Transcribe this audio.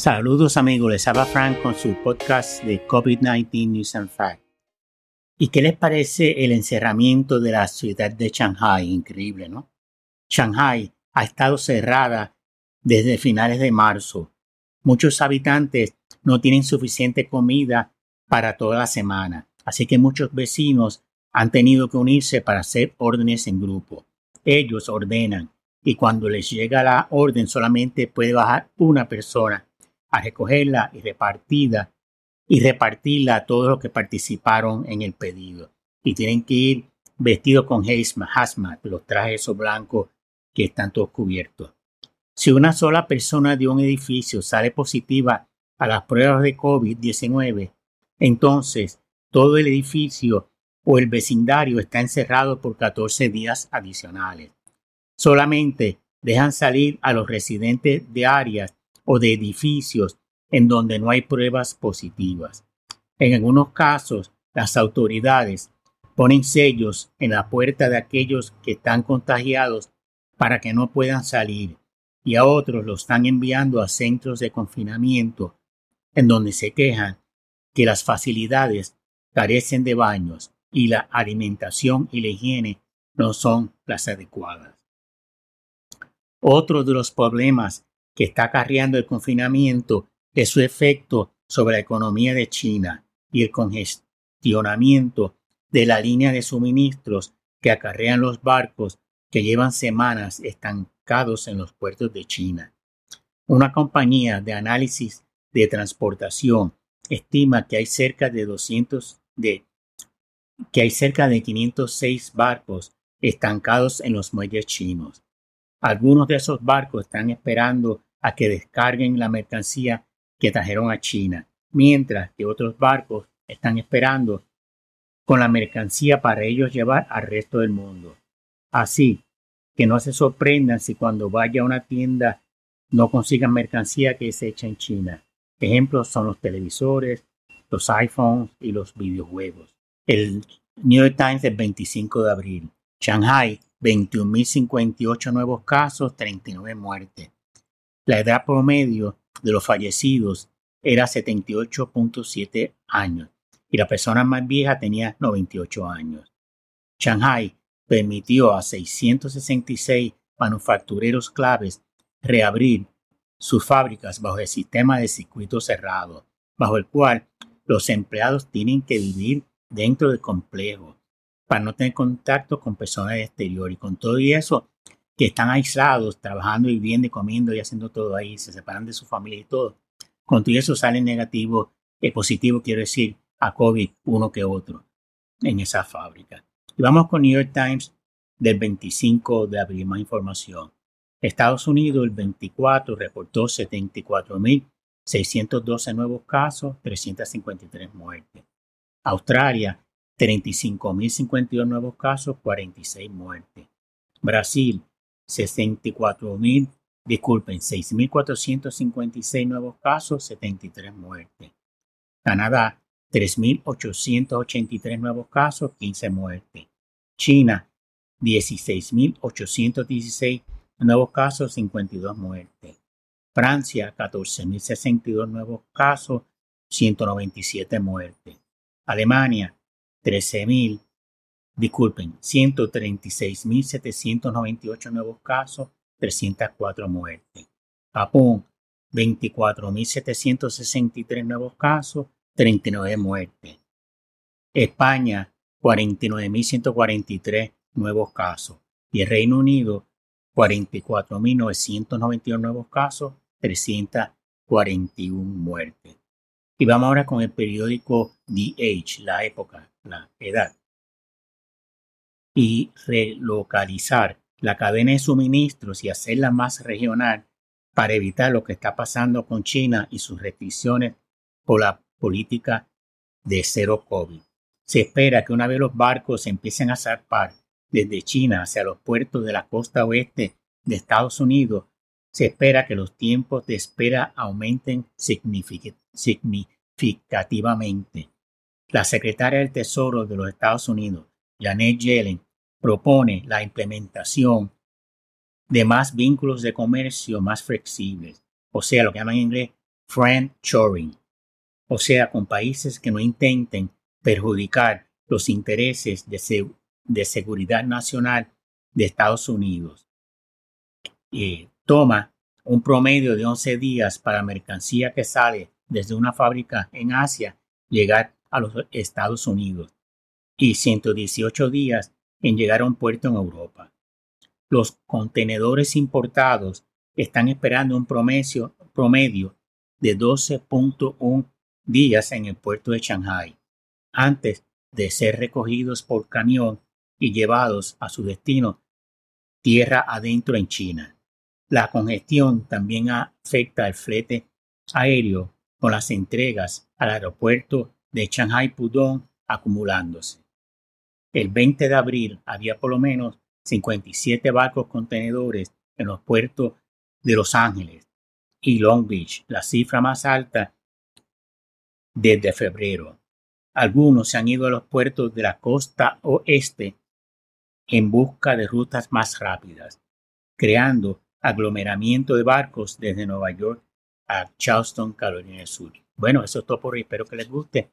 Saludos amigos, les habla Frank con su podcast de COVID-19 News and Facts. ¿Y qué les parece el encerramiento de la ciudad de Shanghai? Increíble, ¿no? Shanghai ha estado cerrada desde finales de marzo. Muchos habitantes no tienen suficiente comida para toda la semana, así que muchos vecinos han tenido que unirse para hacer órdenes en grupo. Ellos ordenan y cuando les llega la orden solamente puede bajar una persona a recogerla y repartida y repartirla a todos los que participaron en el pedido. Y tienen que ir vestidos con hazmat, los trajes esos blancos que están todos cubiertos. Si una sola persona de un edificio sale positiva a las pruebas de COVID-19, entonces todo el edificio o el vecindario está encerrado por 14 días adicionales. Solamente dejan salir a los residentes de áreas o de edificios en donde no hay pruebas positivas. En algunos casos, las autoridades ponen sellos en la puerta de aquellos que están contagiados para que no puedan salir y a otros los están enviando a centros de confinamiento en donde se quejan que las facilidades carecen de baños y la alimentación y la higiene no son las adecuadas. Otro de los problemas que está acarreando el confinamiento es su efecto sobre la economía de China y el congestionamiento de la línea de suministros que acarrean los barcos que llevan semanas estancados en los puertos de China. Una compañía de análisis de transportación estima que hay cerca de 200 de que hay cerca de 506 barcos estancados en los muelles chinos. Algunos de esos barcos están esperando a que descarguen la mercancía que trajeron a China, mientras que otros barcos están esperando con la mercancía para ellos llevar al resto del mundo. Así que no se sorprendan si cuando vaya a una tienda no consigan mercancía que es hecha en China. Ejemplos son los televisores, los iPhones y los videojuegos. El New York Times del 25 de abril. Shanghai, 21.058 nuevos casos, 39 muertes. La edad promedio de los fallecidos era 78.7 años y la persona más vieja tenía 98 años. Shanghai permitió a 666 manufactureros claves reabrir sus fábricas bajo el sistema de circuito cerrado, bajo el cual los empleados tienen que vivir dentro del complejo para no tener contacto con personas exterior y con todo y eso que están aislados, trabajando, viviendo y comiendo y haciendo todo ahí, se separan de su familia y todo. Con todo eso sale negativo, y positivo quiero decir, a COVID uno que otro en esa fábrica. Y vamos con New York Times del 25 de abril, más información. Estados Unidos el 24 reportó 74.612 nuevos casos, 353 muertes. Australia 35.052 nuevos casos, 46 muertes. Brasil, 64.000, disculpen, 6.456 nuevos casos, 73 muertes. Canadá, 3.883 nuevos casos, 15 muertes. China, 16.816 nuevos casos, 52 muertes. Francia, 14.062 nuevos casos, 197 muertes. Alemania, 13.000, disculpen, 136.798 nuevos casos, 304 muertes. Japón, 24.763 nuevos casos, 39 muertes. España, 49.143 nuevos casos. Y el Reino Unido, 44.991 nuevos casos, 341 muertes. Y vamos ahora con el periódico The Age, la época, la edad. Y relocalizar la cadena de suministros y hacerla más regional para evitar lo que está pasando con China y sus restricciones por la política de cero COVID. Se espera que una vez los barcos empiecen a zarpar desde China hacia los puertos de la costa oeste de Estados Unidos, se espera que los tiempos de espera aumenten significativamente. La secretaria del Tesoro de los Estados Unidos, Janet Yellen, propone la implementación de más vínculos de comercio más flexibles, o sea, lo que llaman en inglés friend shoring, o sea, con países que no intenten perjudicar los intereses de, de seguridad nacional de Estados Unidos. Eh, toma un promedio de 11 días para mercancía que sale desde una fábrica en Asia llegar a los Estados Unidos y 118 días en llegar a un puerto en Europa. Los contenedores importados están esperando un promedio, de 12.1 días en el puerto de Shanghai, antes de ser recogidos por camión y llevados a su destino tierra adentro en China. La congestión también afecta al flete aéreo con las entregas al aeropuerto de Shanghai Pudong acumulándose. El 20 de abril había por lo menos 57 barcos contenedores en los puertos de Los Ángeles y Long Beach, la cifra más alta desde febrero. Algunos se han ido a los puertos de la costa oeste en busca de rutas más rápidas, creando aglomeramiento de barcos desde Nueva York a Charleston, Carolina del Sur. Bueno, eso es todo por hoy. Espero que les guste